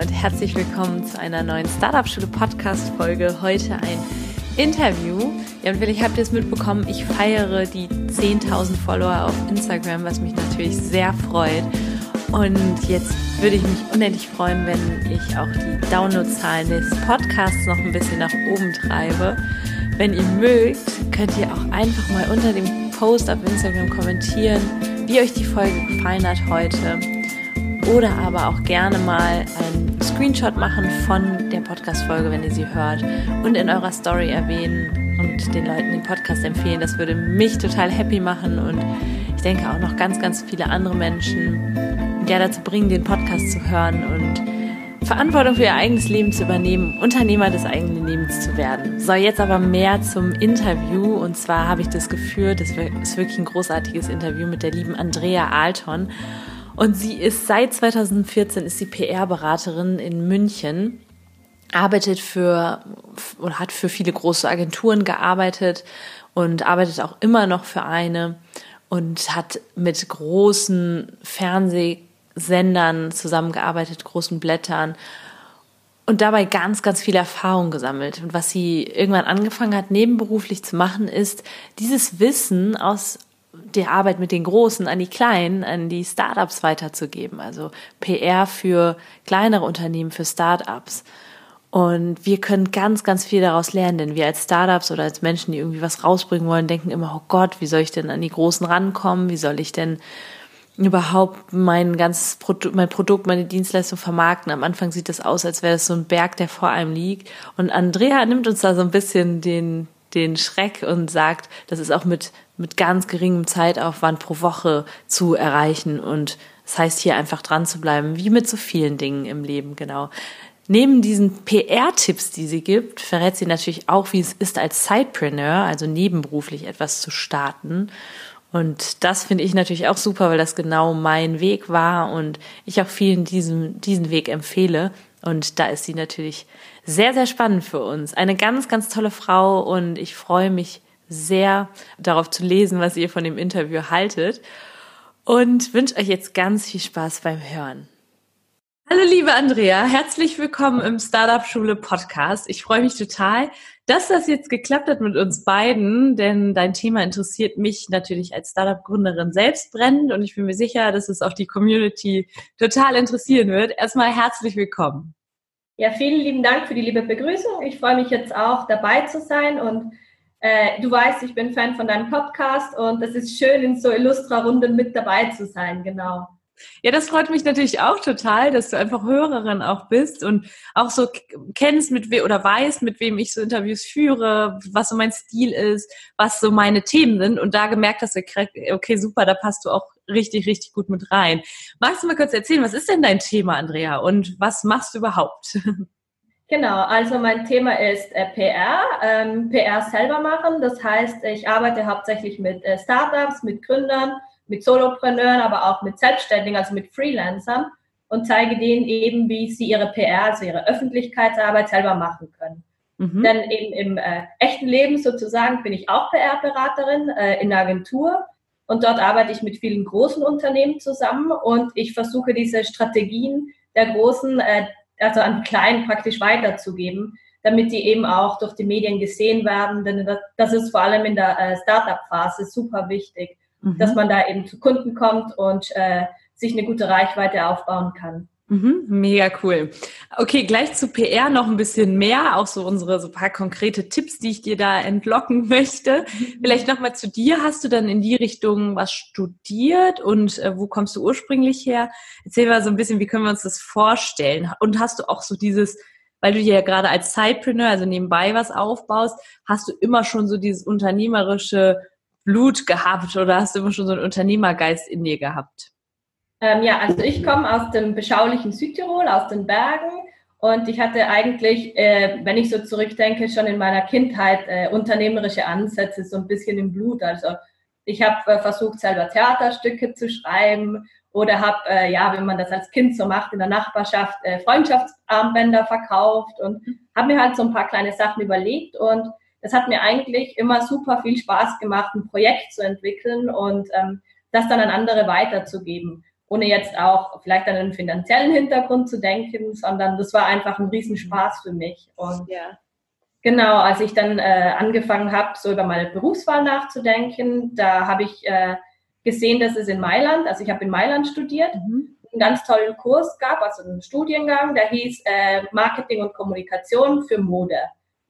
und herzlich willkommen zu einer neuen Startup-Schule Podcast-Folge. Heute ein Interview. Ja, und vielleicht habt ihr es mitbekommen, ich feiere die 10.000 Follower auf Instagram, was mich natürlich sehr freut. Und jetzt würde ich mich unendlich freuen, wenn ich auch die Downloadzahlen des Podcasts noch ein bisschen nach oben treibe. Wenn ihr mögt, könnt ihr auch einfach mal unter dem Post auf Instagram kommentieren, wie euch die Folge gefallen hat heute oder aber auch gerne mal einen Screenshot machen von der Podcast-Folge, wenn ihr sie hört und in eurer Story erwähnen und den Leuten den Podcast empfehlen. Das würde mich total happy machen und ich denke auch noch ganz, ganz viele andere Menschen ja dazu bringen, den Podcast zu hören und Verantwortung für ihr eigenes Leben zu übernehmen, Unternehmer des eigenen Lebens zu werden. So, jetzt aber mehr zum Interview. Und zwar habe ich das geführt, das ist wirklich ein großartiges Interview mit der lieben Andrea Alton. Und sie ist seit 2014 ist sie PR-Beraterin in München, arbeitet für oder hat für viele große Agenturen gearbeitet und arbeitet auch immer noch für eine und hat mit großen Fernsehsendern zusammengearbeitet, großen Blättern und dabei ganz, ganz viel Erfahrung gesammelt. Und was sie irgendwann angefangen hat, nebenberuflich zu machen, ist dieses Wissen aus die Arbeit mit den Großen an die Kleinen, an die Startups weiterzugeben. Also PR für kleinere Unternehmen, für Startups. Und wir können ganz, ganz viel daraus lernen, denn wir als Startups oder als Menschen, die irgendwie was rausbringen wollen, denken immer, oh Gott, wie soll ich denn an die Großen rankommen? Wie soll ich denn überhaupt mein ganzes Produkt, mein Produkt, meine Dienstleistung vermarkten? Am Anfang sieht das aus, als wäre es so ein Berg, der vor einem liegt. Und Andrea nimmt uns da so ein bisschen den, den Schreck und sagt, das ist auch mit, mit ganz geringem Zeitaufwand pro Woche zu erreichen. Und das heißt, hier einfach dran zu bleiben, wie mit so vielen Dingen im Leben, genau. Neben diesen PR-Tipps, die sie gibt, verrät sie natürlich auch, wie es ist, als Sidepreneur, also nebenberuflich etwas zu starten. Und das finde ich natürlich auch super, weil das genau mein Weg war und ich auch vielen diesen, diesen Weg empfehle. Und da ist sie natürlich sehr, sehr spannend für uns. Eine ganz, ganz tolle Frau und ich freue mich sehr darauf zu lesen, was ihr von dem Interview haltet und wünsche euch jetzt ganz viel Spaß beim Hören. Hallo liebe Andrea, herzlich willkommen im Startup Schule Podcast. Ich freue mich total, dass das jetzt geklappt hat mit uns beiden, denn dein Thema interessiert mich natürlich als Startup Gründerin selbst brennend und ich bin mir sicher, dass es auch die Community total interessieren wird. Erstmal herzlich willkommen. Ja, vielen lieben Dank für die liebe Begrüßung. Ich freue mich jetzt auch dabei zu sein und äh, du weißt, ich bin Fan von deinem Podcast und es ist schön, in so Illustra-Runden mit dabei zu sein, genau. Ja, das freut mich natürlich auch total, dass du einfach Hörerin auch bist und auch so kennst mit wem oder weißt, mit wem ich so Interviews führe, was so mein Stil ist, was so meine Themen sind und da gemerkt hast, okay, super, da passt du auch richtig, richtig gut mit rein. Magst du mal kurz erzählen, was ist denn dein Thema, Andrea, und was machst du überhaupt? Genau, also mein Thema ist äh, PR, ähm, PR selber machen. Das heißt, ich arbeite hauptsächlich mit äh, Startups, mit Gründern, mit Solopreneuren, aber auch mit Selbstständigen, also mit Freelancern und zeige denen eben, wie sie ihre PR, also ihre Öffentlichkeitsarbeit selber machen können. Mhm. Denn eben im äh, echten Leben sozusagen bin ich auch PR-Beraterin äh, in der Agentur und dort arbeite ich mit vielen großen Unternehmen zusammen und ich versuche diese Strategien der großen, äh, also an kleinen praktisch weiterzugeben, damit die eben auch durch die Medien gesehen werden. Denn das ist vor allem in der äh, Startup-Phase super wichtig mhm. dass man da eben zu Kunden kommt und äh, sich eine gute Reichweite aufbauen kann. Mhm, mega cool. Okay, gleich zu PR noch ein bisschen mehr, auch so unsere so paar konkrete Tipps, die ich dir da entlocken möchte. Mhm. Vielleicht nochmal zu dir. Hast du dann in die Richtung was studiert und äh, wo kommst du ursprünglich her? Erzähl mal so ein bisschen, wie können wir uns das vorstellen? Und hast du auch so dieses, weil du ja gerade als Sidepreneur, also nebenbei was aufbaust, hast du immer schon so dieses unternehmerische Blut gehabt oder hast du immer schon so einen Unternehmergeist in dir gehabt? Ähm, ja, also ich komme aus dem beschaulichen Südtirol, aus den Bergen Und ich hatte eigentlich, äh, wenn ich so zurückdenke, schon in meiner Kindheit äh, unternehmerische Ansätze so ein bisschen im Blut. Also ich habe äh, versucht, selber Theaterstücke zu schreiben oder habe, äh, ja, wenn man das als Kind so macht, in der Nachbarschaft äh, Freundschaftsarmbänder verkauft und mhm. habe mir halt so ein paar kleine Sachen überlegt und das hat mir eigentlich immer super viel Spaß gemacht, ein Projekt zu entwickeln und ähm, das dann an andere weiterzugeben ohne jetzt auch vielleicht an einen finanziellen Hintergrund zu denken, sondern das war einfach ein Riesenspaß für mich. Und ja. genau, als ich dann äh, angefangen habe, so über meine Berufswahl nachzudenken, da habe ich äh, gesehen, dass es in Mailand, also ich habe in Mailand studiert, mhm. einen ganz tollen Kurs gab, also einen Studiengang, der hieß äh, Marketing und Kommunikation für Mode.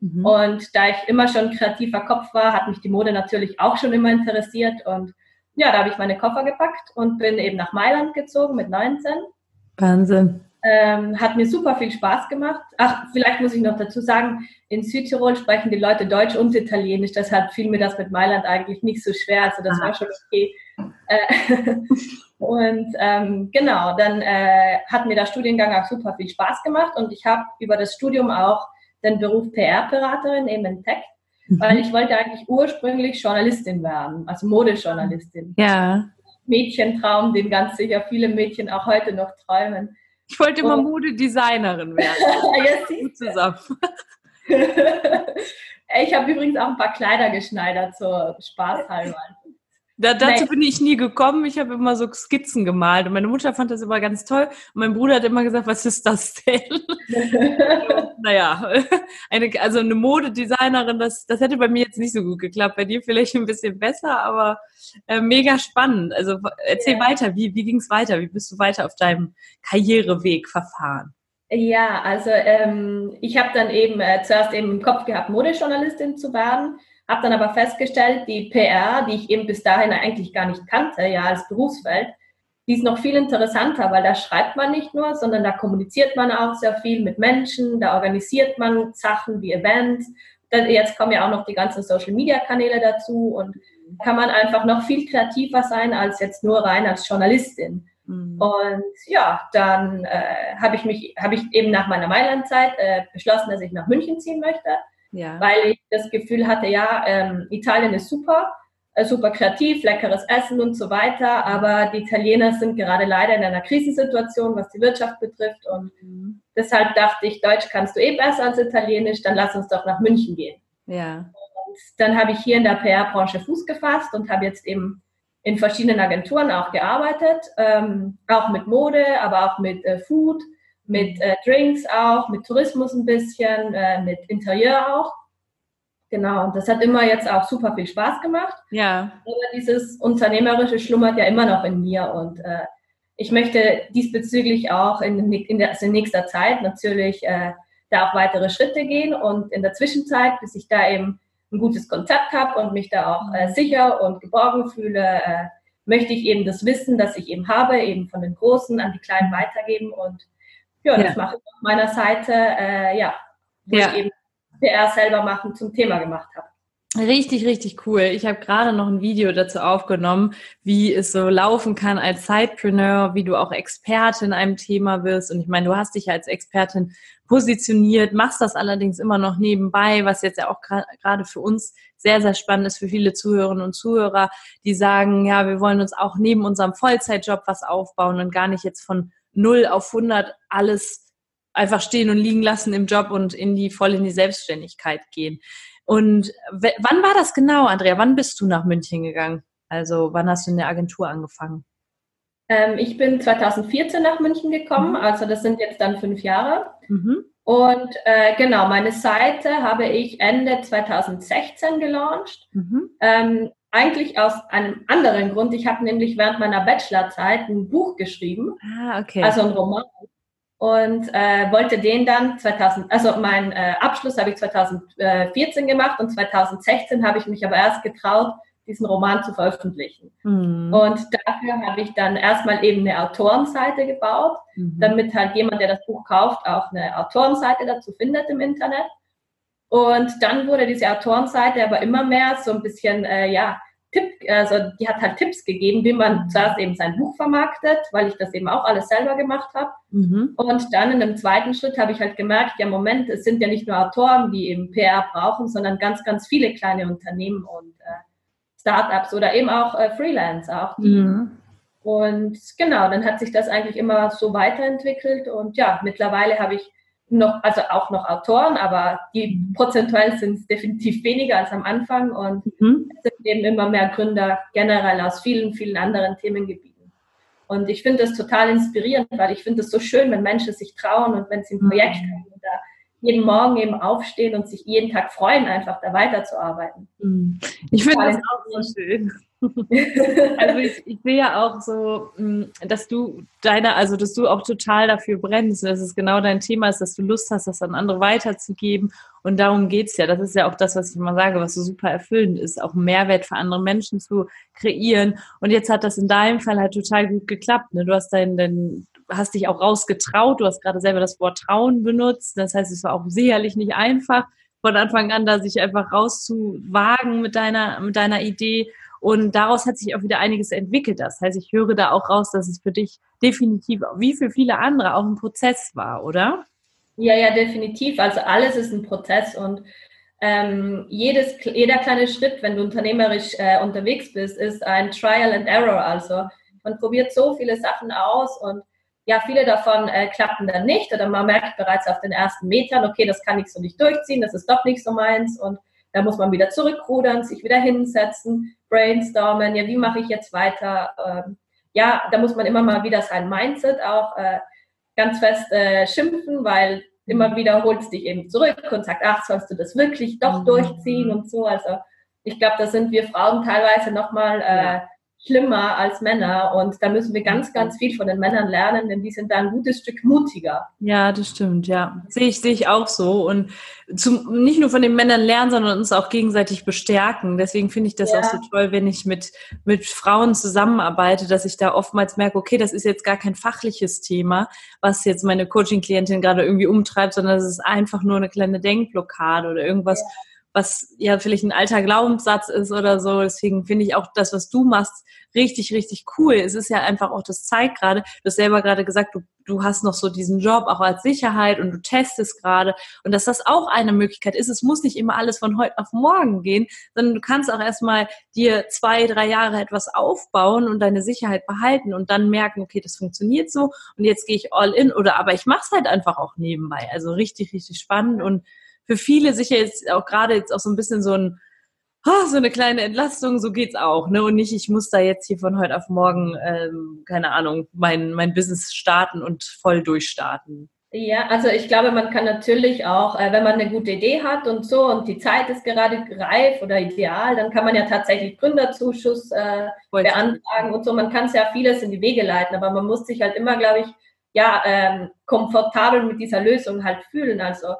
Mhm. Und da ich immer schon kreativer Kopf war, hat mich die Mode natürlich auch schon immer interessiert und ja, da habe ich meine Koffer gepackt und bin eben nach Mailand gezogen mit 19. Wahnsinn. Ähm, hat mir super viel Spaß gemacht. Ach, vielleicht muss ich noch dazu sagen, in Südtirol sprechen die Leute Deutsch und Italienisch, deshalb fiel mir das mit Mailand eigentlich nicht so schwer. Also das ah. war schon okay. Äh, und ähm, genau, dann äh, hat mir der Studiengang auch super viel Spaß gemacht und ich habe über das Studium auch den Beruf PR-Beraterin eben entdeckt mhm. weil ich wollte eigentlich ursprünglich Journalistin werden, also Modejournalistin. Ja. Mädchentraum, den ganz sicher viele Mädchen auch heute noch träumen. Ich wollte immer Modedesignerin werden. ja, gut zusammen. ich habe übrigens auch ein paar Kleider geschneidert, so spaßhalber. Da, dazu nee. bin ich nie gekommen. Ich habe immer so Skizzen gemalt und meine Mutter fand das immer ganz toll. Und mein Bruder hat immer gesagt, was ist das denn? naja, eine, also eine Modedesignerin, das, das hätte bei mir jetzt nicht so gut geklappt. Bei dir vielleicht ein bisschen besser, aber äh, mega spannend. Also erzähl ja. weiter, wie, wie ging es weiter? Wie bist du weiter auf deinem Karriereweg verfahren? Ja, also ähm, ich habe dann eben äh, zuerst eben im Kopf gehabt, Modejournalistin zu werden habe dann aber festgestellt, die PR, die ich eben bis dahin eigentlich gar nicht kannte, ja, als Berufsfeld, die ist noch viel interessanter, weil da schreibt man nicht nur, sondern da kommuniziert man auch sehr viel mit Menschen, da organisiert man Sachen wie Events. Jetzt kommen ja auch noch die ganzen Social-Media-Kanäle dazu und kann man einfach noch viel kreativer sein als jetzt nur rein als Journalistin. Mhm. Und ja, dann äh, habe ich mich, habe ich eben nach meiner Mailand-Zeit äh, beschlossen, dass ich nach München ziehen möchte ja. weil ich das Gefühl hatte, ja, ähm, Italien ist super, äh, super kreativ, leckeres Essen und so weiter, aber die Italiener sind gerade leider in einer Krisensituation, was die Wirtschaft betrifft und mhm. deshalb dachte ich, Deutsch kannst du eh besser als Italienisch, dann lass uns doch nach München gehen. Ja. Und dann habe ich hier in der PR-Branche Fuß gefasst und habe jetzt eben in verschiedenen Agenturen auch gearbeitet, ähm, auch mit Mode, aber auch mit äh, Food mit äh, Drinks auch, mit Tourismus ein bisschen, äh, mit Interieur auch. Genau, und das hat immer jetzt auch super viel Spaß gemacht. Ja. Aber dieses Unternehmerische schlummert ja immer noch in mir und äh, ich möchte diesbezüglich auch in, in, der, also in nächster Zeit natürlich äh, da auch weitere Schritte gehen und in der Zwischenzeit, bis ich da eben ein gutes Konzept habe und mich da auch äh, sicher und geborgen fühle, äh, möchte ich eben das Wissen, das ich eben habe, eben von den Großen an die Kleinen weitergeben und ja, das mache ich auf meiner Seite, äh, ja, wo ja. ich eben PR selber machen zum Thema gemacht habe. Richtig, richtig cool. Ich habe gerade noch ein Video dazu aufgenommen, wie es so laufen kann als Sidepreneur, wie du auch Expertin in einem Thema wirst. Und ich meine, du hast dich als Expertin positioniert, machst das allerdings immer noch nebenbei, was jetzt ja auch gerade für uns sehr, sehr spannend ist für viele Zuhörerinnen und Zuhörer, die sagen, ja, wir wollen uns auch neben unserem Vollzeitjob was aufbauen und gar nicht jetzt von 0 auf 100 alles einfach stehen und liegen lassen im Job und in die voll in die Selbstständigkeit gehen. Und wann war das genau, Andrea? Wann bist du nach München gegangen? Also wann hast du in der Agentur angefangen? Ähm, ich bin 2014 nach München gekommen, mhm. also das sind jetzt dann fünf Jahre. Mhm. Und äh, genau, meine Seite habe ich Ende 2016 gelauncht. Mhm. Ähm, eigentlich aus einem anderen Grund. Ich habe nämlich während meiner Bachelorzeit ein Buch geschrieben, ah, okay. also ein Roman. Und äh, wollte den dann 2000, also meinen äh, Abschluss habe ich 2014 gemacht und 2016 habe ich mich aber erst getraut, diesen Roman zu veröffentlichen. Mhm. Und dafür habe ich dann erstmal eben eine Autorenseite gebaut, mhm. damit halt jemand, der das Buch kauft, auch eine Autorenseite dazu findet im Internet. Und dann wurde diese Autorenseite aber immer mehr so ein bisschen, äh, ja, Tipp, also die hat halt Tipps gegeben, wie man zuerst eben sein Buch vermarktet, weil ich das eben auch alles selber gemacht habe. Mhm. Und dann in dem zweiten Schritt habe ich halt gemerkt, ja Moment, es sind ja nicht nur Autoren, die eben PR brauchen, sondern ganz, ganz viele kleine Unternehmen und äh, Startups oder eben auch äh, Freelancer. Auch mhm. Und genau, dann hat sich das eigentlich immer so weiterentwickelt und ja, mittlerweile habe ich noch, also auch noch Autoren, aber die prozentuell sind es definitiv weniger als am Anfang und mhm. es sind eben immer mehr Gründer generell aus vielen, vielen anderen Themengebieten. Und ich finde das total inspirierend, weil ich finde es so schön, wenn Menschen sich trauen und wenn sie ein Projekt mhm. haben oder jeden Morgen eben aufstehen und sich jeden Tag freuen, einfach da weiterzuarbeiten. Mhm. Ich finde das auch so schön. also ich, ich sehe ja auch so, mm, dass du deine, also dass du auch total dafür brennst, dass es genau dein Thema ist, dass du Lust hast, das an andere weiterzugeben. Und darum geht es ja. Das ist ja auch das, was ich immer sage, was so super erfüllend ist, auch Mehrwert für andere Menschen zu kreieren. Und jetzt hat das in deinem Fall halt total gut geklappt. Ne? Du hast dein, dein, hast dich auch rausgetraut. Du hast gerade selber das Wort Trauen benutzt. Das heißt, es war auch sicherlich nicht einfach, von Anfang an da sich einfach rauszuwagen mit deiner, mit deiner Idee. Und daraus hat sich auch wieder einiges entwickelt. Das heißt, ich höre da auch raus, dass es für dich definitiv, wie für viele andere, auch ein Prozess war, oder? Ja, ja, definitiv. Also alles ist ein Prozess und ähm, jedes, jeder kleine Schritt, wenn du unternehmerisch äh, unterwegs bist, ist ein Trial and Error. Also man probiert so viele Sachen aus und ja, viele davon äh, klappen dann nicht oder man merkt bereits auf den ersten Metern, okay, das kann ich so nicht durchziehen, das ist doch nicht so meins und da muss man wieder zurückrudern, sich wieder hinsetzen, brainstormen, ja, wie mache ich jetzt weiter? Ähm, ja, da muss man immer mal wieder sein Mindset auch äh, ganz fest äh, schimpfen, weil immer wieder holst dich eben zurück und sagt, ach, sollst du das wirklich doch mhm. durchziehen und so. Also ich glaube, da sind wir Frauen teilweise nochmal äh, schlimmer als Männer und da müssen wir ganz, ganz viel von den Männern lernen, denn die sind da ein gutes Stück mutiger. Ja, das stimmt, ja. Sehe ich, sehe ich auch so und zum, nicht nur von den Männern lernen, sondern uns auch gegenseitig bestärken. Deswegen finde ich das ja. auch so toll, wenn ich mit, mit Frauen zusammenarbeite, dass ich da oftmals merke, okay, das ist jetzt gar kein fachliches Thema, was jetzt meine Coaching-Klientin gerade irgendwie umtreibt, sondern es ist einfach nur eine kleine Denkblockade oder irgendwas, ja was ja vielleicht ein alter Glaubenssatz ist oder so. Deswegen finde ich auch das, was du machst, richtig, richtig cool. Es ist ja einfach auch, das zeigt gerade, du hast selber gerade gesagt, du, du hast noch so diesen Job auch als Sicherheit und du testest gerade und dass das auch eine Möglichkeit ist. Es muss nicht immer alles von heute auf morgen gehen, sondern du kannst auch erstmal dir zwei, drei Jahre etwas aufbauen und deine Sicherheit behalten und dann merken, okay, das funktioniert so und jetzt gehe ich all in oder aber ich mache es halt einfach auch nebenbei. Also richtig, richtig spannend und für viele sicher jetzt auch gerade jetzt auch so ein bisschen so ein oh, so eine kleine Entlastung, so geht's auch, ne? Und nicht, ich muss da jetzt hier von heute auf morgen, ähm, keine Ahnung, mein, mein Business starten und voll durchstarten. Ja, also ich glaube, man kann natürlich auch, äh, wenn man eine gute Idee hat und so und die Zeit ist gerade reif oder ideal, dann kann man ja tatsächlich Gründerzuschuss äh, beantragen und so. Man kann es ja vieles in die Wege leiten, aber man muss sich halt immer, glaube ich, ja, ähm, komfortabel mit dieser Lösung halt fühlen. Also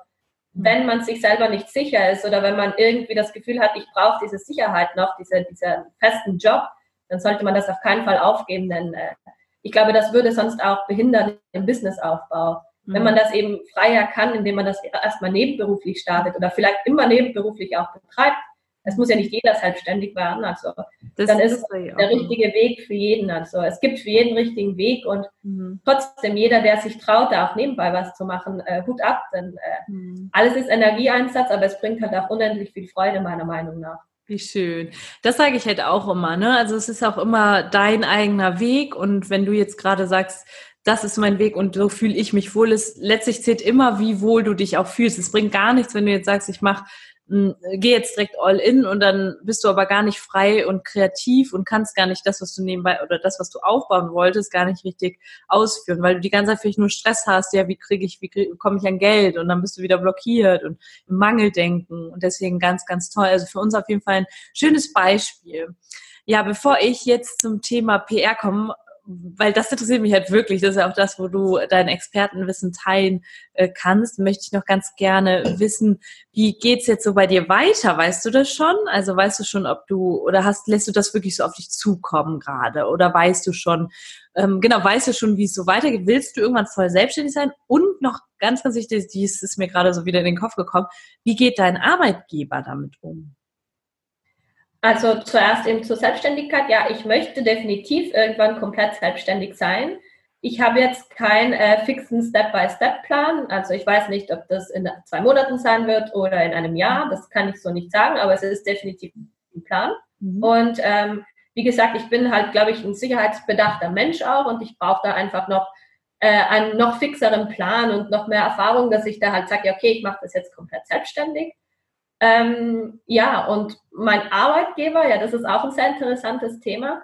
wenn man sich selber nicht sicher ist oder wenn man irgendwie das Gefühl hat, ich brauche diese Sicherheit noch, diese, diesen festen Job, dann sollte man das auf keinen Fall aufgeben, denn äh, ich glaube, das würde sonst auch behindern im Businessaufbau. Mhm. Wenn man mhm. das eben freier kann, indem man das erstmal nebenberuflich startet oder vielleicht immer nebenberuflich auch betreibt, es muss ja nicht jeder selbstständig werden. Also das dann ist es der richtige Weg für jeden. Also es gibt für jeden richtigen Weg und mhm. trotzdem jeder, der sich traut, da auch nebenbei was zu machen, äh, Hut ab. Denn äh, mhm. alles ist Energieeinsatz, aber es bringt halt auch unendlich viel Freude meiner Meinung nach. Wie schön. Das sage ich halt auch immer, ne? Also es ist auch immer dein eigener Weg und wenn du jetzt gerade sagst, das ist mein Weg und so fühle ich mich wohl. Es letztlich zählt immer, wie wohl du dich auch fühlst. Es bringt gar nichts, wenn du jetzt sagst, ich mache geh jetzt direkt all in und dann bist du aber gar nicht frei und kreativ und kannst gar nicht das, was du nebenbei oder das, was du aufbauen wolltest, gar nicht richtig ausführen, weil du die ganze Zeit vielleicht nur Stress hast, ja, wie kriege ich, wie komme ich an Geld und dann bist du wieder blockiert und im Mangeldenken und deswegen ganz, ganz toll. Also für uns auf jeden Fall ein schönes Beispiel. Ja, bevor ich jetzt zum Thema PR komme, weil das interessiert mich halt wirklich, das ist ja auch das, wo du dein Expertenwissen teilen äh, kannst, möchte ich noch ganz gerne wissen, wie geht's jetzt so bei dir weiter? Weißt du das schon? Also weißt du schon, ob du oder hast lässt du das wirklich so auf dich zukommen gerade oder weißt du schon ähm, genau, weißt du schon, wie es so weitergeht? Willst du irgendwann voll selbstständig sein? Und noch ganz, ganz wichtig, dies ist mir gerade so wieder in den Kopf gekommen, wie geht dein Arbeitgeber damit um? Also zuerst eben zur Selbstständigkeit. Ja, ich möchte definitiv irgendwann komplett selbstständig sein. Ich habe jetzt keinen äh, fixen Step-by-Step-Plan. Also ich weiß nicht, ob das in zwei Monaten sein wird oder in einem Jahr. Das kann ich so nicht sagen, aber es ist definitiv ein Plan. Mhm. Und ähm, wie gesagt, ich bin halt, glaube ich, ein sicherheitsbedachter Mensch auch und ich brauche da einfach noch äh, einen noch fixeren Plan und noch mehr Erfahrung, dass ich da halt sage, okay, ich mache das jetzt komplett selbstständig. Ähm, ja, und mein Arbeitgeber, ja, das ist auch ein sehr interessantes Thema.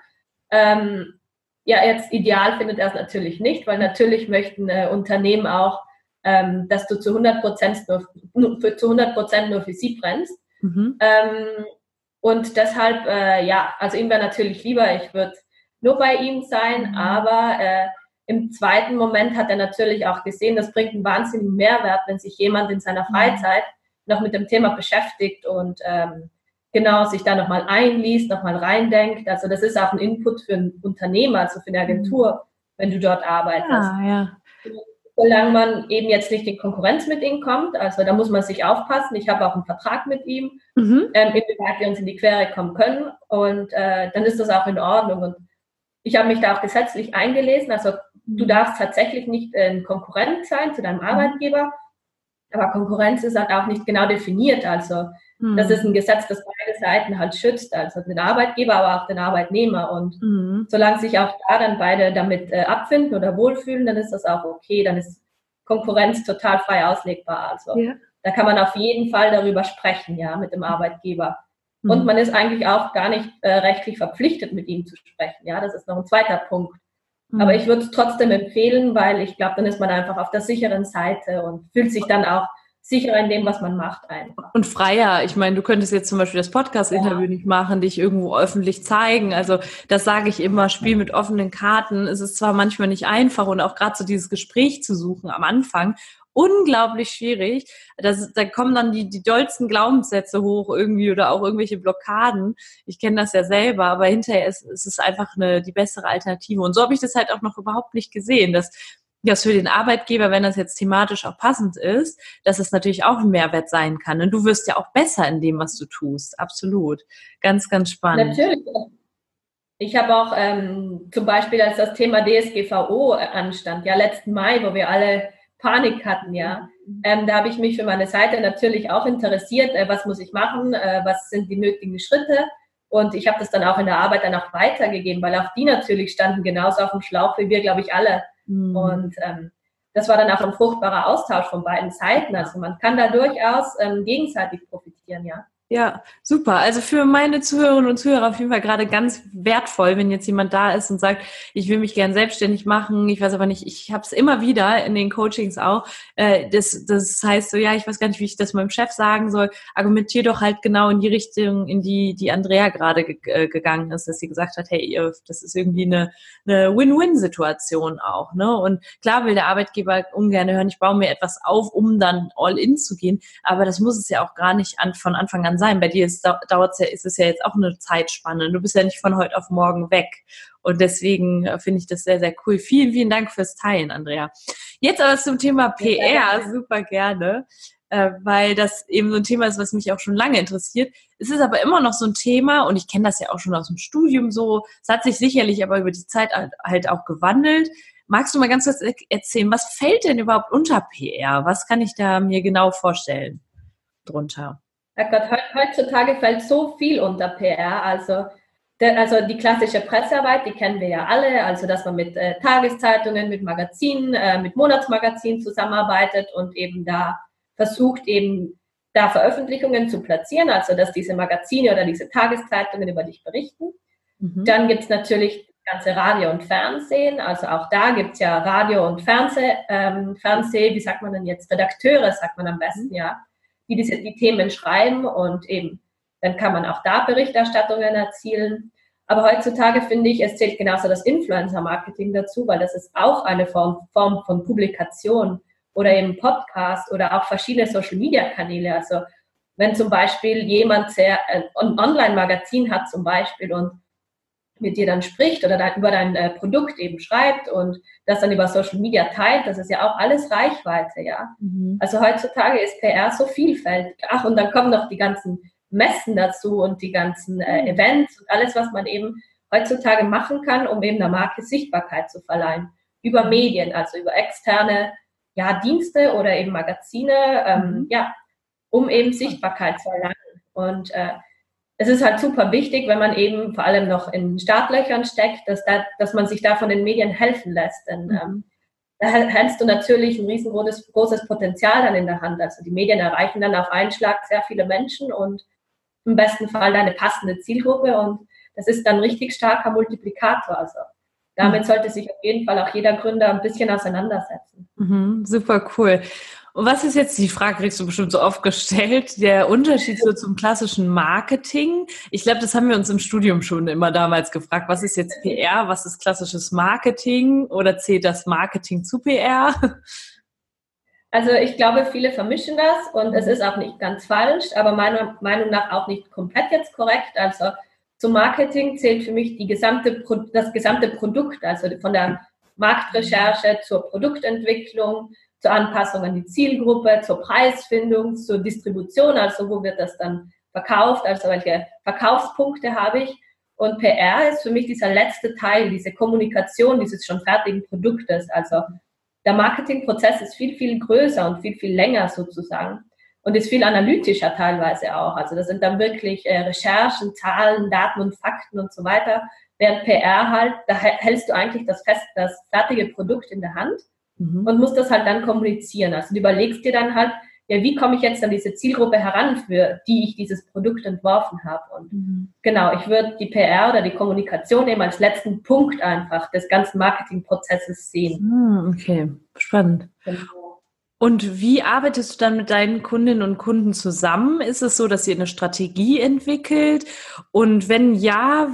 Ähm, ja, jetzt ideal findet er es natürlich nicht, weil natürlich möchten äh, Unternehmen auch, ähm, dass du zu 100 Prozent nur, nur, für, zu 100 Prozent nur für sie brennst. Mhm. Ähm, und deshalb, äh, ja, also ihm wäre natürlich lieber, ich würde nur bei ihm sein, mhm. aber äh, im zweiten Moment hat er natürlich auch gesehen, das bringt einen wahnsinnigen Mehrwert, wenn sich jemand in seiner mhm. Noch mit dem Thema beschäftigt und ähm, genau sich da nochmal einliest, nochmal reindenkt. Also das ist auch ein Input für ein Unternehmer, also für eine Agentur, wenn du dort arbeitest. Ja, ja. Solange man eben jetzt nicht in Konkurrenz mit ihm kommt, also da muss man sich aufpassen. Ich habe auch einen Vertrag mit ihm, mhm. ähm, inwieweit wir uns in die Quere kommen können und äh, dann ist das auch in Ordnung. Und ich habe mich da auch gesetzlich eingelesen, also du darfst tatsächlich nicht ein Konkurrent sein zu deinem mhm. Arbeitgeber, aber Konkurrenz ist halt auch nicht genau definiert. Also mhm. das ist ein Gesetz, das beide Seiten halt schützt, also den Arbeitgeber, aber auch den Arbeitnehmer. Und mhm. solange sich auch da dann beide damit äh, abfinden oder wohlfühlen, dann ist das auch okay. Dann ist Konkurrenz total frei auslegbar. Also ja. da kann man auf jeden Fall darüber sprechen, ja, mit dem Arbeitgeber. Mhm. Und man ist eigentlich auch gar nicht äh, rechtlich verpflichtet, mit ihm zu sprechen. Ja, das ist noch ein zweiter Punkt. Aber mhm. ich würde es trotzdem empfehlen, weil ich glaube, dann ist man einfach auf der sicheren Seite und fühlt sich dann auch sicherer in dem, was man macht einfach. Und freier. Ich meine, du könntest jetzt zum Beispiel das Podcast-Interview ja. nicht machen, dich irgendwo öffentlich zeigen. Also das sage ich immer, Spiel mit offenen Karten. Es ist zwar manchmal nicht einfach und auch gerade so dieses Gespräch zu suchen am Anfang unglaublich schwierig. Das, da kommen dann die, die dollsten Glaubenssätze hoch irgendwie oder auch irgendwelche Blockaden. Ich kenne das ja selber, aber hinterher ist, ist es einfach eine, die bessere Alternative. Und so habe ich das halt auch noch überhaupt nicht gesehen, dass das für den Arbeitgeber, wenn das jetzt thematisch auch passend ist, dass es natürlich auch ein Mehrwert sein kann. Und du wirst ja auch besser in dem, was du tust. Absolut. Ganz, ganz spannend. Natürlich. Ich habe auch ähm, zum Beispiel, als das Thema DSGVO anstand, ja letzten Mai, wo wir alle Panik hatten, ja. Mhm. Ähm, da habe ich mich für meine Seite natürlich auch interessiert, äh, was muss ich machen, äh, was sind die nötigen Schritte. Und ich habe das dann auch in der Arbeit dann auch weitergegeben, weil auch die natürlich standen genauso auf dem Schlauch wie wir, glaube ich, alle. Mhm. Und ähm, das war dann auch ein fruchtbarer Austausch von beiden Seiten. Also man kann da durchaus ähm, gegenseitig profitieren, ja. Ja, super. Also für meine Zuhörerinnen und Zuhörer auf jeden Fall gerade ganz wertvoll, wenn jetzt jemand da ist und sagt, ich will mich gern selbstständig machen, ich weiß aber nicht, ich habe es immer wieder in den Coachings auch. Äh, das, das heißt so, ja, ich weiß gar nicht, wie ich das meinem Chef sagen soll. Argumentier doch halt genau in die Richtung, in die die Andrea gerade ge äh, gegangen ist, dass sie gesagt hat, hey, das ist irgendwie eine, eine Win-Win-Situation auch. Ne? Und klar will der Arbeitgeber ungern hören, ich baue mir etwas auf, um dann all in zu gehen, aber das muss es ja auch gar nicht an, von Anfang an sein. Bei dir ist, dauert's ja, ist es ja jetzt auch eine Zeitspanne. Du bist ja nicht von heute auf morgen weg. Und deswegen äh, finde ich das sehr, sehr cool. Vielen, vielen Dank fürs Teilen, Andrea. Jetzt aber zum Thema PR, super gerne, äh, weil das eben so ein Thema ist, was mich auch schon lange interessiert. Es ist aber immer noch so ein Thema und ich kenne das ja auch schon aus dem Studium so. Es hat sich sicherlich aber über die Zeit halt auch gewandelt. Magst du mal ganz kurz erzählen, was fällt denn überhaupt unter PR? Was kann ich da mir genau vorstellen drunter? Gott, heutzutage fällt so viel unter PR. Also, der, also die klassische Pressearbeit, die kennen wir ja alle. Also dass man mit äh, Tageszeitungen, mit Magazinen, äh, mit Monatsmagazinen zusammenarbeitet und eben da versucht eben da Veröffentlichungen zu platzieren, also dass diese Magazine oder diese Tageszeitungen über dich berichten. Mhm. Dann gibt es natürlich das ganze Radio und Fernsehen. Also auch da gibt es ja Radio und Fernseh, ähm, Fernseh, wie sagt man denn jetzt, Redakteure, sagt man am besten, mhm. ja die diese, die Themen schreiben und eben dann kann man auch da Berichterstattungen erzielen. Aber heutzutage finde ich, es zählt genauso das Influencer-Marketing dazu, weil das ist auch eine Form, Form von Publikation oder eben Podcast oder auch verschiedene Social-Media-Kanäle. Also wenn zum Beispiel jemand sehr, ein Online-Magazin hat zum Beispiel und mit dir dann spricht oder dann über dein äh, Produkt eben schreibt und das dann über Social Media teilt, das ist ja auch alles Reichweite, ja. Mhm. Also heutzutage ist PR so vielfältig. Ach, und dann kommen noch die ganzen Messen dazu und die ganzen äh, mhm. Events und alles, was man eben heutzutage machen kann, um eben der Marke Sichtbarkeit zu verleihen. Über Medien, also über externe ja, Dienste oder eben Magazine, ähm, mhm. ja, um eben Sichtbarkeit zu erlangen. Und äh, es ist halt super wichtig, wenn man eben vor allem noch in Startlöchern steckt, dass, da, dass man sich da von den Medien helfen lässt. Denn mhm. ähm, da hältst du natürlich ein riesengroßes großes Potenzial dann in der Hand. Also die Medien erreichen dann auf einen Schlag sehr viele Menschen und im besten Fall deine passende Zielgruppe und das ist dann richtig starker Multiplikator. Also damit mhm. sollte sich auf jeden Fall auch jeder Gründer ein bisschen auseinandersetzen. Mhm, super cool. Und was ist jetzt, die Frage kriegst du bestimmt so oft gestellt, der Unterschied so zum klassischen Marketing? Ich glaube, das haben wir uns im Studium schon immer damals gefragt. Was ist jetzt PR? Was ist klassisches Marketing? Oder zählt das Marketing zu PR? Also ich glaube, viele vermischen das und es ist auch nicht ganz falsch, aber meiner Meinung nach auch nicht komplett jetzt korrekt. Also zum Marketing zählt für mich die gesamte, das gesamte Produkt, also von der Marktrecherche zur Produktentwicklung, zur Anpassung an die Zielgruppe, zur Preisfindung, zur Distribution, also wo wird das dann verkauft, also welche Verkaufspunkte habe ich. Und PR ist für mich dieser letzte Teil, diese Kommunikation dieses schon fertigen Produktes. Also der Marketingprozess ist viel, viel größer und viel, viel länger sozusagen und ist viel analytischer teilweise auch. Also das sind dann wirklich äh, Recherchen, Zahlen, Daten und Fakten und so weiter. Während PR halt, da hältst du eigentlich das, fest, das fertige Produkt in der Hand mhm. und musst das halt dann kommunizieren. Also du überlegst dir dann halt, ja, wie komme ich jetzt an diese Zielgruppe heran, für die ich dieses Produkt entworfen habe. Und mhm. genau, ich würde die PR oder die Kommunikation eben als letzten Punkt einfach des ganzen Marketingprozesses sehen. Mhm, okay, spannend. Genau. Und wie arbeitest du dann mit deinen Kundinnen und Kunden zusammen? Ist es so, dass ihr eine Strategie entwickelt? Und wenn ja,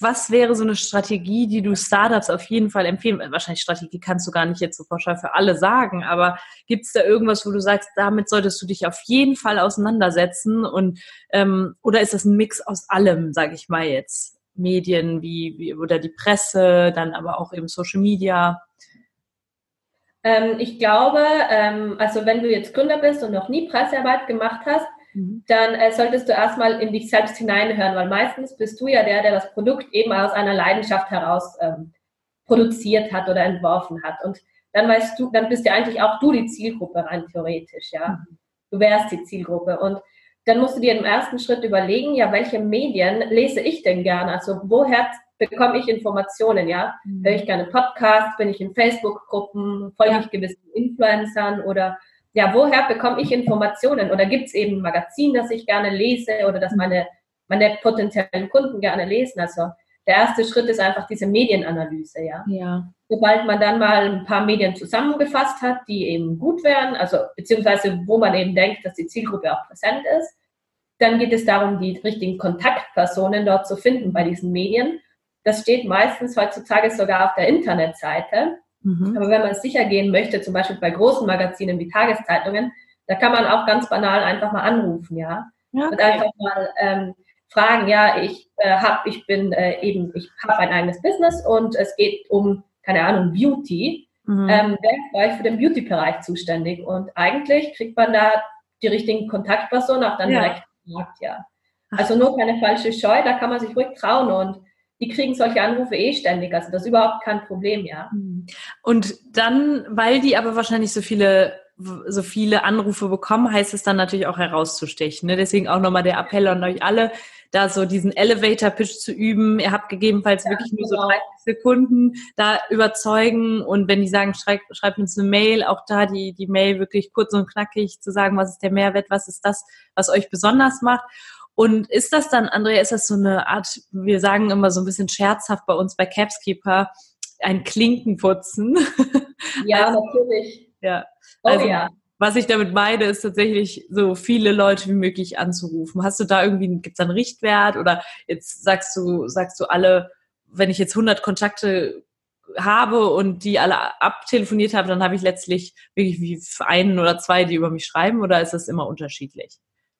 was wäre so eine Strategie, die du Startups auf jeden Fall empfehlen? Wahrscheinlich Strategie kannst du gar nicht jetzt so pauschal für alle sagen, aber gibt es da irgendwas, wo du sagst, damit solltest du dich auf jeden Fall auseinandersetzen? Und ähm, oder ist das ein Mix aus allem, sage ich mal jetzt? Medien wie, wie oder die Presse, dann aber auch eben Social Media. Ähm, ich glaube, ähm, also wenn du jetzt Gründer bist und noch nie Pressearbeit gemacht hast, mhm. dann äh, solltest du erstmal in dich selbst hineinhören, weil meistens bist du ja der, der das Produkt eben aus einer Leidenschaft heraus ähm, produziert hat oder entworfen hat. Und dann weißt du, dann bist ja eigentlich auch du die Zielgruppe rein theoretisch, ja. Mhm. Du wärst die Zielgruppe. Und dann musst du dir im ersten Schritt überlegen, ja, welche Medien lese ich denn gerne? Also woher bekomme ich Informationen, ja? Mhm. Höre ich gerne Podcasts, bin ich in Facebook-Gruppen, folge ja. ich gewissen Influencern oder ja, woher bekomme ich Informationen? Oder gibt es eben ein Magazin, das ich gerne lese oder das mhm. meine, meine potenziellen Kunden gerne lesen? Also der erste Schritt ist einfach diese Medienanalyse, ja. ja. Sobald man dann mal ein paar Medien zusammengefasst hat, die eben gut wären, also beziehungsweise wo man eben denkt, dass die Zielgruppe auch präsent ist, dann geht es darum, die richtigen Kontaktpersonen dort zu finden bei diesen Medien das steht meistens heutzutage sogar auf der Internetseite. Mhm. Aber wenn man sicher gehen möchte, zum Beispiel bei großen Magazinen wie Tageszeitungen, da kann man auch ganz banal einfach mal anrufen, ja. Okay. Und einfach mal ähm, fragen, ja, ich äh, habe, ich bin äh, eben, ich habe ein eigenes Business und es geht um, keine Ahnung, Beauty. Mhm. Ähm, wer ist für den Beauty-Bereich zuständig? Und eigentlich kriegt man da die richtigen Kontaktpersonen auch dann ja. direkt gesagt, ja. Also nur keine falsche Scheu, da kann man sich ruhig trauen und die kriegen solche Anrufe eh ständig. Also das ist überhaupt kein Problem, ja. Und dann, weil die aber wahrscheinlich so viele so viele Anrufe bekommen, heißt es dann natürlich auch herauszustechen. Ne? Deswegen auch nochmal der Appell an euch alle, da so diesen Elevator-Pitch zu üben. Ihr habt gegebenenfalls ja, wirklich nur so 30 genau. Sekunden da überzeugen und wenn die sagen, schreibt, schreibt uns eine Mail, auch da die, die Mail wirklich kurz und knackig zu sagen, was ist der Mehrwert, was ist das, was euch besonders macht. Und ist das dann, Andrea, ist das so eine Art, wir sagen immer so ein bisschen scherzhaft bei uns bei Capskeeper, ein Klinkenputzen? Ja, also, natürlich. Ja. Oh, also, ja. Was ich damit meine, ist tatsächlich so viele Leute wie möglich anzurufen. Hast du da irgendwie, gibt es einen Richtwert oder jetzt sagst du, sagst du alle, wenn ich jetzt 100 Kontakte habe und die alle abtelefoniert habe, dann habe ich letztlich wirklich wie einen oder zwei, die über mich schreiben oder ist das immer unterschiedlich?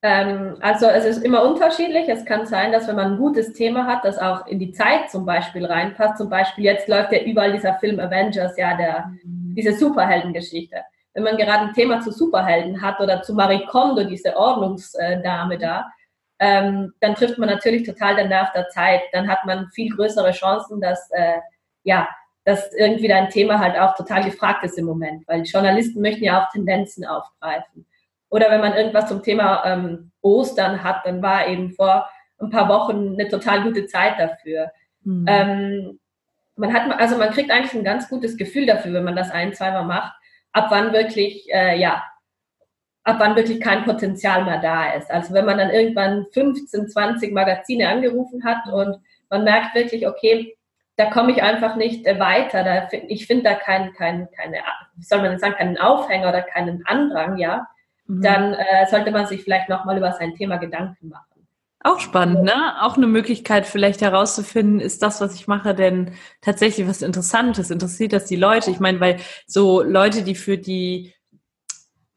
Ähm, also es ist immer unterschiedlich. Es kann sein, dass wenn man ein gutes Thema hat, das auch in die Zeit zum Beispiel reinpasst. Zum Beispiel jetzt läuft ja überall dieser Film Avengers, ja, der, mhm. diese Superheldengeschichte. Wenn man gerade ein Thema zu Superhelden hat oder zu Marie Kondo, diese Ordnungsdame da, ähm, dann trifft man natürlich total den Nerv der Zeit. Dann hat man viel größere Chancen, dass, äh, ja, dass irgendwie dein Thema halt auch total gefragt ist im Moment, weil Journalisten möchten ja auch Tendenzen aufgreifen. Oder wenn man irgendwas zum Thema ähm, Ostern hat, dann war eben vor ein paar Wochen eine total gute Zeit dafür. Mhm. Ähm, man hat, also man kriegt eigentlich ein ganz gutes Gefühl dafür, wenn man das ein, zweimal macht, ab wann wirklich, äh, ja, ab wann wirklich kein Potenzial mehr da ist. Also wenn man dann irgendwann 15, 20 Magazine angerufen hat und man merkt wirklich, okay, da komme ich einfach nicht äh, weiter. Da, ich finde da keinen, kein, keine, wie soll man sagen, keinen Aufhänger oder keinen Andrang, ja, mhm. dann äh, sollte man sich vielleicht nochmal über sein Thema Gedanken machen. Auch spannend, ne? Auch eine Möglichkeit vielleicht herauszufinden, ist das, was ich mache, denn tatsächlich was Interessantes? Interessiert das die Leute? Ich meine, weil so Leute, die für die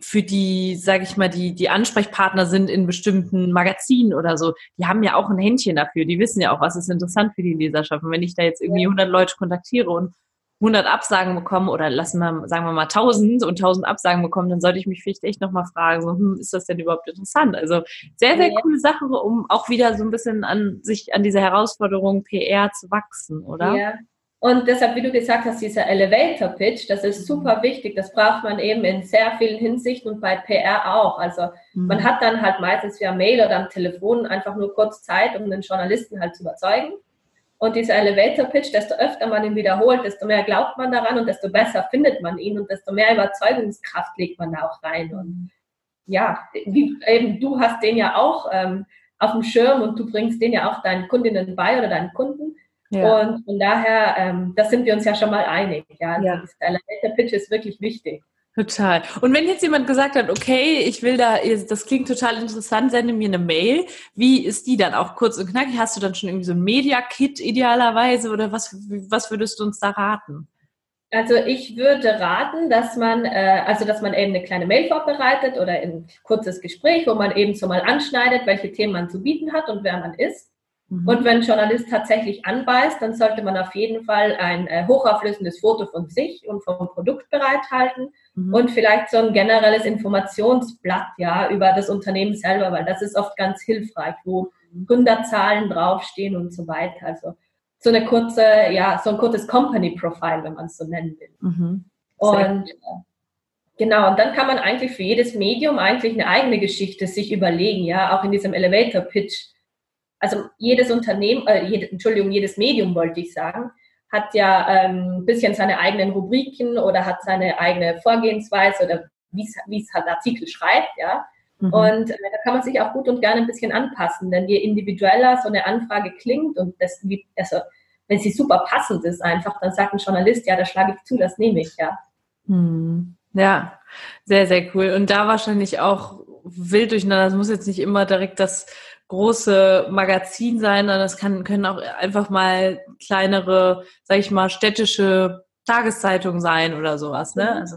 für die, sage ich mal, die, die Ansprechpartner sind in bestimmten Magazinen oder so, die haben ja auch ein Händchen dafür. Die wissen ja auch, was ist interessant für die Leserschaft. Und wenn ich da jetzt irgendwie 100 Leute kontaktiere und 100 Absagen bekomme oder lassen wir, sagen wir mal 1000 und 1000 Absagen bekommen, dann sollte ich mich vielleicht echt nochmal fragen, so, hm, ist das denn überhaupt interessant? Also sehr, sehr coole Sache, um auch wieder so ein bisschen an sich, an diese Herausforderung PR zu wachsen, oder? Ja, und deshalb, wie du gesagt hast, dieser Elevator Pitch, das ist super wichtig. Das braucht man eben in sehr vielen Hinsichten und bei PR auch. Also mhm. man hat dann halt meistens via Mail oder am Telefon einfach nur kurz Zeit, um den Journalisten halt zu überzeugen. Und dieser Elevator Pitch, desto öfter man ihn wiederholt, desto mehr glaubt man daran und desto besser findet man ihn und desto mehr Überzeugungskraft legt man da auch rein. Und ja, wie eben du hast den ja auch ähm, auf dem Schirm und du bringst den ja auch deinen Kundinnen bei oder deinen Kunden. Ja. Und von daher, ähm, da sind wir uns ja schon mal einig. Ja, also ja. der Elevator Pitch ist wirklich wichtig. Total. Und wenn jetzt jemand gesagt hat, okay, ich will da, das klingt total interessant, sende mir eine Mail. Wie ist die dann auch kurz und knackig? Hast du dann schon irgendwie so ein Media-Kit idealerweise oder was, was würdest du uns da raten? Also ich würde raten, dass man, äh, also dass man eben eine kleine Mail vorbereitet oder ein kurzes Gespräch, wo man eben so mal anschneidet, welche Themen man zu bieten hat und wer man ist. Mhm. Und wenn ein Journalist tatsächlich anbeißt, dann sollte man auf jeden Fall ein äh, hochauflösendes Foto von sich und vom Produkt bereithalten mhm. und vielleicht so ein generelles Informationsblatt ja über das Unternehmen selber, weil das ist oft ganz hilfreich, wo Gründerzahlen draufstehen und so weiter. Also so eine kurze, ja, so ein kurzes Company Profile, wenn man es so nennen will. Mhm. Und äh, Genau, und dann kann man eigentlich für jedes Medium eigentlich eine eigene Geschichte sich überlegen, ja, auch in diesem Elevator Pitch also jedes Unternehmen, äh, jede, Entschuldigung, jedes Medium wollte ich sagen, hat ja ähm, ein bisschen seine eigenen Rubriken oder hat seine eigene Vorgehensweise oder wie es halt Artikel schreibt, ja. Mhm. Und äh, da kann man sich auch gut und gerne ein bisschen anpassen, denn je individueller so eine Anfrage klingt und das, also, wenn sie super passend ist einfach, dann sagt ein Journalist, ja, da schlage ich zu, das nehme ich, ja. Mhm. Ja, sehr, sehr cool. Und da wahrscheinlich auch wild durcheinander. Es muss jetzt nicht immer direkt das große Magazin sein, sondern es kann, können auch einfach mal kleinere, sag ich mal, städtische Tageszeitungen sein oder sowas. Ne? Mhm. Also,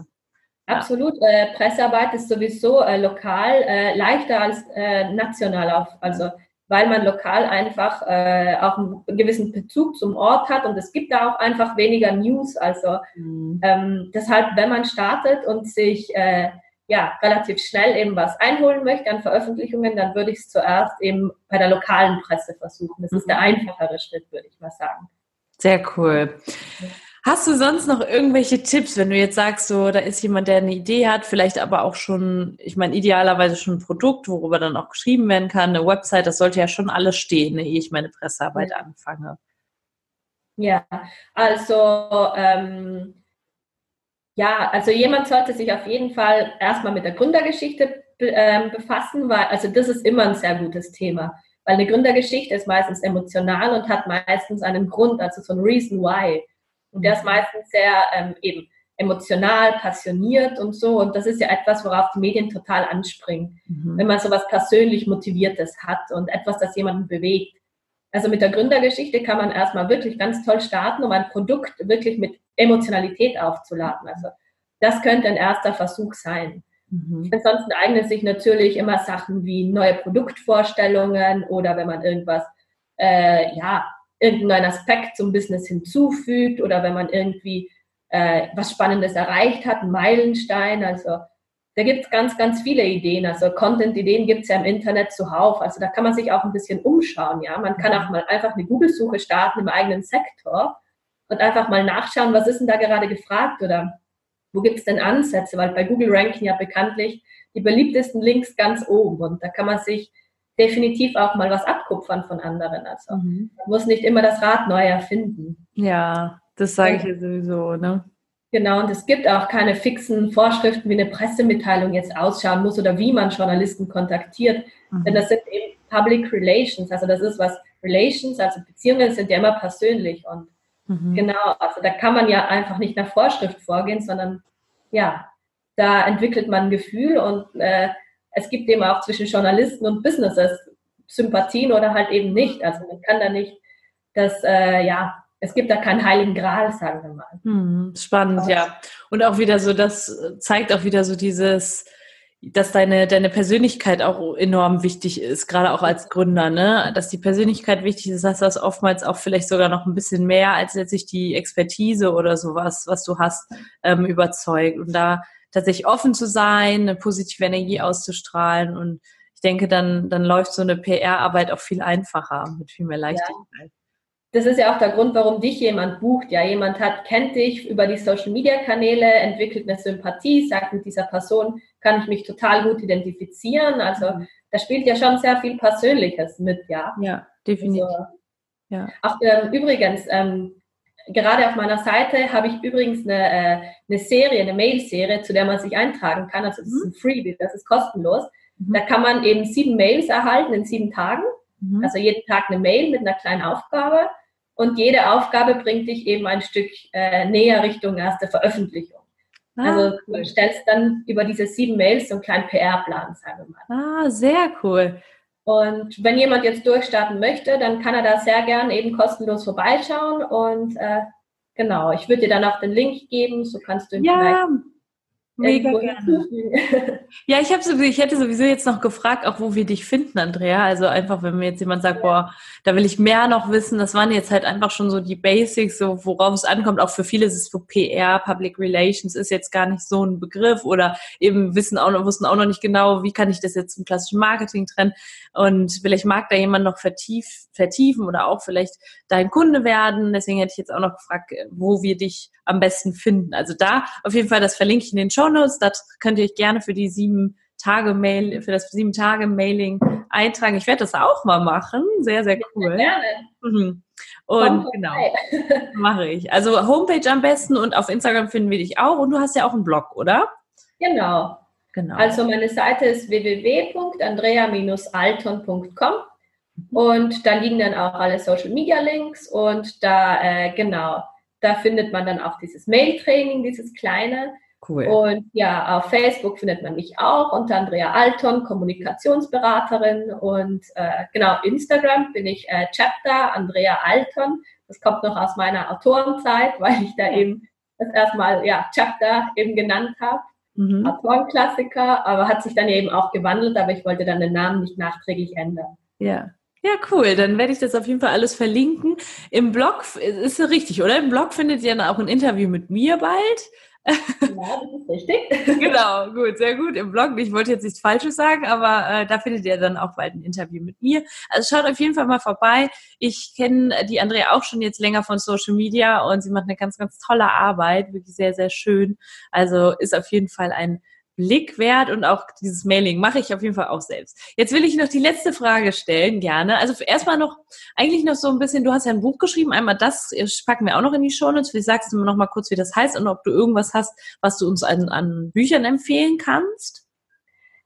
ja. Absolut. Äh, Pressearbeit ist sowieso äh, lokal äh, leichter als äh, national auf, also weil man lokal einfach äh, auch einen gewissen Bezug zum Ort hat und es gibt da auch einfach weniger News. Also mhm. ähm, deshalb, wenn man startet und sich äh, ja, relativ schnell eben was einholen möchte an Veröffentlichungen, dann würde ich es zuerst eben bei der lokalen Presse versuchen. Das ist der mhm. einfachere Schritt, würde ich mal sagen. Sehr cool. Hast du sonst noch irgendwelche Tipps, wenn du jetzt sagst, so, da ist jemand, der eine Idee hat, vielleicht aber auch schon, ich meine, idealerweise schon ein Produkt, worüber dann auch geschrieben werden kann, eine Website, das sollte ja schon alles stehen, ehe ich meine Pressearbeit anfange. Ja, also ähm, ja, also jemand sollte sich auf jeden Fall erstmal mit der Gründergeschichte äh, befassen, weil also das ist immer ein sehr gutes Thema, weil eine Gründergeschichte ist meistens emotional und hat meistens einen Grund, also so ein Reason Why. Und der ist mhm. meistens sehr ähm, eben emotional, passioniert und so. Und das ist ja etwas, worauf die Medien total anspringen, mhm. wenn man so was persönlich Motiviertes hat und etwas, das jemanden bewegt. Also mit der Gründergeschichte kann man erstmal wirklich ganz toll starten, um ein Produkt wirklich mit Emotionalität aufzuladen. Also das könnte ein erster Versuch sein. Mhm. Ansonsten eignen sich natürlich immer Sachen wie neue Produktvorstellungen oder wenn man irgendwas, äh, ja, irgendeinen Aspekt zum Business hinzufügt oder wenn man irgendwie äh, was Spannendes erreicht hat, ein Meilenstein. Also da gibt es ganz, ganz viele Ideen. Also Content-Ideen gibt es ja im Internet zuhauf. Also da kann man sich auch ein bisschen umschauen. Ja, man kann auch mal einfach eine Google-Suche starten im eigenen Sektor und einfach mal nachschauen, was ist denn da gerade gefragt oder wo gibt es denn Ansätze? Weil bei Google ranken ja bekanntlich die beliebtesten Links ganz oben und da kann man sich definitiv auch mal was abkupfern von anderen. Also mhm. man muss nicht immer das Rad neu erfinden. Ja, das sage ich ja sowieso, ne? Genau, und es gibt auch keine fixen Vorschriften, wie eine Pressemitteilung jetzt ausschauen muss oder wie man Journalisten kontaktiert. Mhm. Denn das sind eben Public Relations, also das ist was Relations, also Beziehungen sind ja immer persönlich und mhm. genau, also da kann man ja einfach nicht nach Vorschrift vorgehen, sondern ja, da entwickelt man ein Gefühl und äh, es gibt eben auch zwischen Journalisten und Businesses Sympathien oder halt eben nicht. Also man kann da nicht das, äh, ja, es gibt da keinen heiligen Gral, sagen wir mal. Hm, spannend, Aber ja. Und auch wieder so, das zeigt auch wieder so dieses, dass deine, deine Persönlichkeit auch enorm wichtig ist, gerade auch als Gründer, ne? Dass die Persönlichkeit wichtig ist, heißt das oftmals auch vielleicht sogar noch ein bisschen mehr als letztlich die Expertise oder sowas, was du hast, ähm, überzeugt. Und da tatsächlich offen zu sein, eine positive Energie auszustrahlen und ich denke, dann, dann läuft so eine PR-Arbeit auch viel einfacher, mit viel mehr Leichtigkeit. Ja das ist ja auch der Grund, warum dich jemand bucht. Ja, jemand hat, kennt dich über die Social Media Kanäle, entwickelt eine Sympathie, sagt, mit dieser Person kann ich mich total gut identifizieren. Also, mhm. da spielt ja schon sehr viel Persönliches mit, ja. Ja, definitiv. Also, ja. Auch ähm, übrigens, ähm, gerade auf meiner Seite habe ich übrigens eine, äh, eine Serie, eine Mail-Serie, zu der man sich eintragen kann. Also, das mhm. ist ein Freebie, das ist kostenlos. Mhm. Da kann man eben sieben Mails erhalten in sieben Tagen. Mhm. Also jeden Tag eine Mail mit einer kleinen Aufgabe. Und jede Aufgabe bringt dich eben ein Stück äh, näher Richtung erste Veröffentlichung. Ah, also cool. du stellst dann über diese sieben Mails so einen kleinen PR-Plan, sagen wir mal. Ah, sehr cool. Und wenn jemand jetzt durchstarten möchte, dann kann er da sehr gern eben kostenlos vorbeischauen. Und äh, genau, ich würde dir dann auch den Link geben, so kannst du ihn ja, vielleicht Mega gerne. Ja, ich, hab sowieso, ich hätte sowieso jetzt noch gefragt, auch wo wir dich finden, Andrea. Also einfach, wenn mir jetzt jemand sagt, boah, da will ich mehr noch wissen. Das waren jetzt halt einfach schon so die Basics, so worauf es ankommt. Auch für viele ist es so PR, Public Relations ist jetzt gar nicht so ein Begriff oder eben wissen auch noch, wussten auch noch nicht genau, wie kann ich das jetzt zum klassischen Marketing trennen. Und vielleicht mag da jemand noch vertief, vertiefen oder auch vielleicht dein Kunde werden. Deswegen hätte ich jetzt auch noch gefragt, wo wir dich am besten finden. Also da auf jeden Fall, das verlinke ich in den Show Notes. Das könnt ihr euch gerne für die sieben Tage Mail, für das sieben Tage Mailing eintragen. Ich werde das auch mal machen. Sehr, sehr cool. Gerne. Mhm. Und genau, mache ich. Also Homepage am besten und auf Instagram finden wir dich auch. Und du hast ja auch einen Blog, oder? Genau. Genau. Also meine Seite ist www.andrea-alton.com und da liegen dann auch alle Social Media Links und da äh, genau da findet man dann auch dieses Mail-Training, dieses kleine. Cool. Und ja, auf Facebook findet man mich auch unter Andrea Alton, Kommunikationsberaterin. Und äh, genau, Instagram bin ich äh, Chapter Andrea Alton. Das kommt noch aus meiner Autorenzeit, weil ich da eben das erstmal ja, Chapter eben genannt habe. Mhm. Autorenklassiker, aber hat sich dann eben auch gewandelt, aber ich wollte dann den Namen nicht nachträglich ändern. Ja, ja, cool. Dann werde ich das auf jeden Fall alles verlinken. Im Blog ist ja richtig, oder? Im Blog findet ihr dann auch ein Interview mit mir bald. Ja, das ist richtig. genau, gut, sehr gut. Im Blog, ich wollte jetzt nichts Falsches sagen, aber äh, da findet ihr dann auch bald ein Interview mit mir. Also schaut auf jeden Fall mal vorbei. Ich kenne die Andrea auch schon jetzt länger von Social Media und sie macht eine ganz, ganz tolle Arbeit, wirklich sehr, sehr schön. Also ist auf jeden Fall ein Blick wert und auch dieses Mailing mache ich auf jeden Fall auch selbst. Jetzt will ich noch die letzte Frage stellen, gerne. Also erstmal noch, eigentlich noch so ein bisschen, du hast ja ein Buch geschrieben, einmal das packen wir auch noch in die Show Notes. Vielleicht sagst du mir noch mal kurz, wie das heißt und ob du irgendwas hast, was du uns an, an Büchern empfehlen kannst.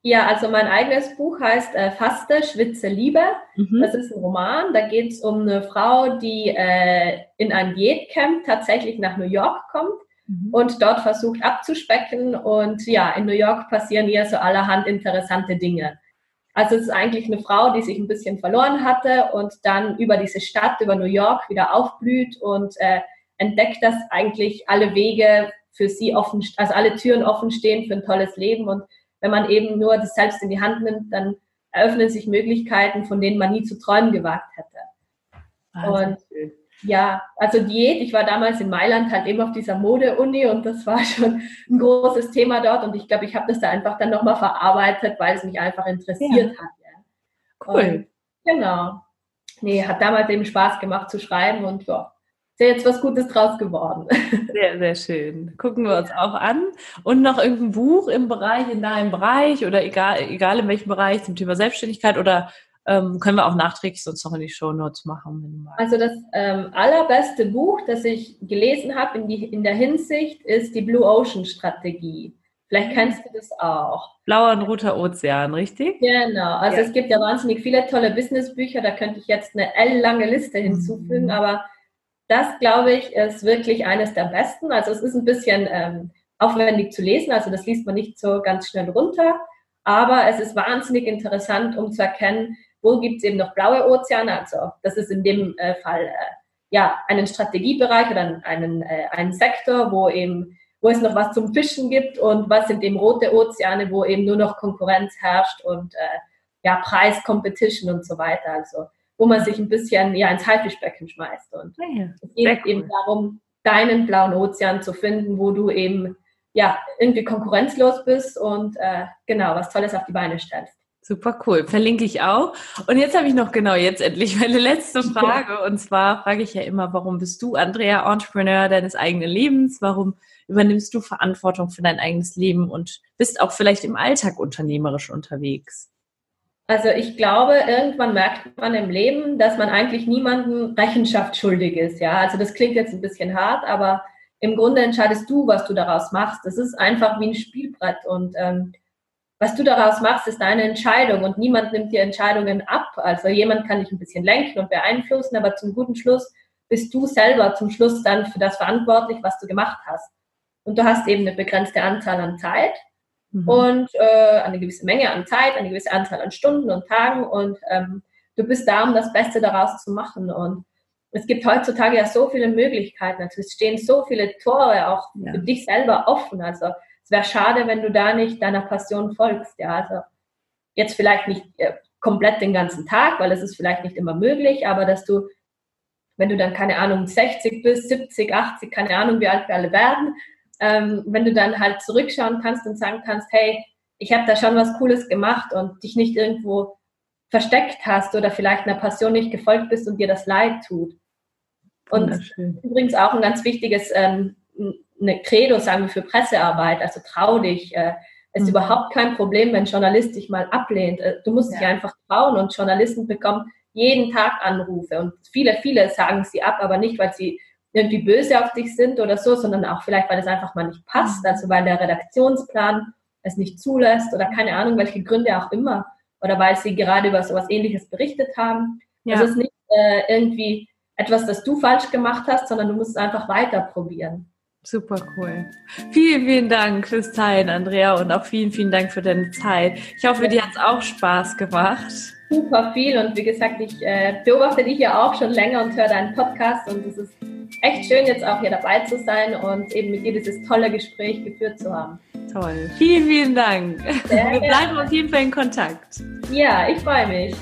Ja, also mein eigenes Buch heißt äh, Faste, Schwitze, Liebe. Mhm. Das ist ein Roman. Da geht es um eine Frau, die äh, in ein Diätcamp tatsächlich nach New York kommt Mhm. und dort versucht abzuspecken. Und ja, in New York passieren ihr so allerhand interessante Dinge. Also es ist eigentlich eine Frau, die sich ein bisschen verloren hatte und dann über diese Stadt, über New York wieder aufblüht und äh, entdeckt, dass eigentlich alle Wege für sie offen, also alle Türen offen stehen für ein tolles Leben. Und wenn man eben nur das selbst in die Hand nimmt, dann eröffnen sich Möglichkeiten, von denen man nie zu träumen gewagt hätte. Wahnsinn. Und ja, also Diät, ich war damals in Mailand halt eben auf dieser Mode-Uni und das war schon ein großes Thema dort und ich glaube, ich habe das da einfach dann nochmal verarbeitet, weil es mich einfach interessiert ja. hat. Ja. Cool. Und, genau. Nee, hat damals eben Spaß gemacht zu schreiben und ja, ist ja jetzt was Gutes draus geworden. Sehr, sehr schön. Gucken wir uns auch an. Und noch irgendein Buch im Bereich, in deinem Bereich oder egal, egal in welchem Bereich zum Thema Selbstständigkeit oder ähm, können wir auch nachträglich sonst noch in die Show Notes machen. Also das ähm, allerbeste Buch, das ich gelesen habe in, in der Hinsicht, ist die Blue Ocean Strategie. Vielleicht kennst du das auch. Blauer und roter Ozean, richtig? Genau. Also ja. es gibt ja wahnsinnig viele tolle Businessbücher. Da könnte ich jetzt eine L-lange Liste hinzufügen. Mhm. Aber das, glaube ich, ist wirklich eines der besten. Also es ist ein bisschen ähm, aufwendig zu lesen. Also das liest man nicht so ganz schnell runter. Aber es ist wahnsinnig interessant, um zu erkennen, wo gibt es eben noch blaue Ozeane? Also das ist in dem äh, Fall äh, ja einen Strategiebereich oder einen, äh, einen Sektor, wo eben wo es noch was zum Fischen gibt und was sind eben rote Ozeane, wo eben nur noch Konkurrenz herrscht und äh, ja Preis, Competition und so weiter. Also wo man sich ein bisschen ja ins Haifischbecken schmeißt und ah ja, es geht cool. eben darum, deinen blauen Ozean zu finden, wo du eben ja irgendwie konkurrenzlos bist und äh, genau was Tolles auf die Beine stellst. Super cool. Verlinke ich auch. Und jetzt habe ich noch genau jetzt endlich meine letzte Frage. Und zwar frage ich ja immer, warum bist du, Andrea, Entrepreneur deines eigenen Lebens? Warum übernimmst du Verantwortung für dein eigenes Leben und bist auch vielleicht im Alltag unternehmerisch unterwegs? Also ich glaube, irgendwann merkt man im Leben, dass man eigentlich niemandem Rechenschaft schuldig ist. Ja, also das klingt jetzt ein bisschen hart, aber im Grunde entscheidest du, was du daraus machst. Das ist einfach wie ein Spielbrett und ähm, was du daraus machst, ist deine Entscheidung und niemand nimmt dir Entscheidungen ab. Also jemand kann dich ein bisschen lenken und beeinflussen, aber zum guten Schluss bist du selber zum Schluss dann für das verantwortlich, was du gemacht hast. Und du hast eben eine begrenzte Anzahl an Zeit mhm. und äh, eine gewisse Menge an Zeit, eine gewisse Anzahl an Stunden und Tagen und ähm, du bist da, um das Beste daraus zu machen. Und es gibt heutzutage ja so viele Möglichkeiten. Also es stehen so viele Tore auch ja. für dich selber offen. Also es wäre schade, wenn du da nicht deiner Passion folgst. Ja, also jetzt vielleicht nicht äh, komplett den ganzen Tag, weil es ist vielleicht nicht immer möglich, aber dass du, wenn du dann, keine Ahnung, 60 bist, 70, 80, keine Ahnung, wie alt wir alle werden, ähm, wenn du dann halt zurückschauen kannst und sagen kannst, hey, ich habe da schon was Cooles gemacht und dich nicht irgendwo versteckt hast oder vielleicht einer Passion nicht gefolgt bist und dir das leid tut. Und übrigens auch ein ganz wichtiges ähm, eine Credo, sagen wir, für Pressearbeit, also trau dich. Äh, es ist mhm. überhaupt kein Problem, wenn ein Journalist dich mal ablehnt. Äh, du musst ja. dich einfach trauen und Journalisten bekommen jeden Tag Anrufe und viele, viele sagen sie ab, aber nicht, weil sie irgendwie böse auf dich sind oder so, sondern auch vielleicht, weil es einfach mal nicht passt, mhm. also weil der Redaktionsplan es nicht zulässt oder keine Ahnung, welche Gründe auch immer oder weil sie gerade über sowas ähnliches berichtet haben. Ja. Das ist nicht äh, irgendwie etwas, das du falsch gemacht hast, sondern du musst es einfach weiter probieren. Super cool. Vielen, vielen Dank fürs Teilen, Andrea, und auch vielen, vielen Dank für deine Zeit. Ich hoffe, dir hat es auch Spaß gemacht. Super viel und wie gesagt, ich äh, beobachte dich ja auch schon länger und höre deinen Podcast und es ist echt schön, jetzt auch hier dabei zu sein und eben mit dir dieses tolle Gespräch geführt zu haben. Toll. Vielen, vielen Dank. Sehr Wir bleiben auf jeden Fall in Kontakt. Ja, ich freue mich.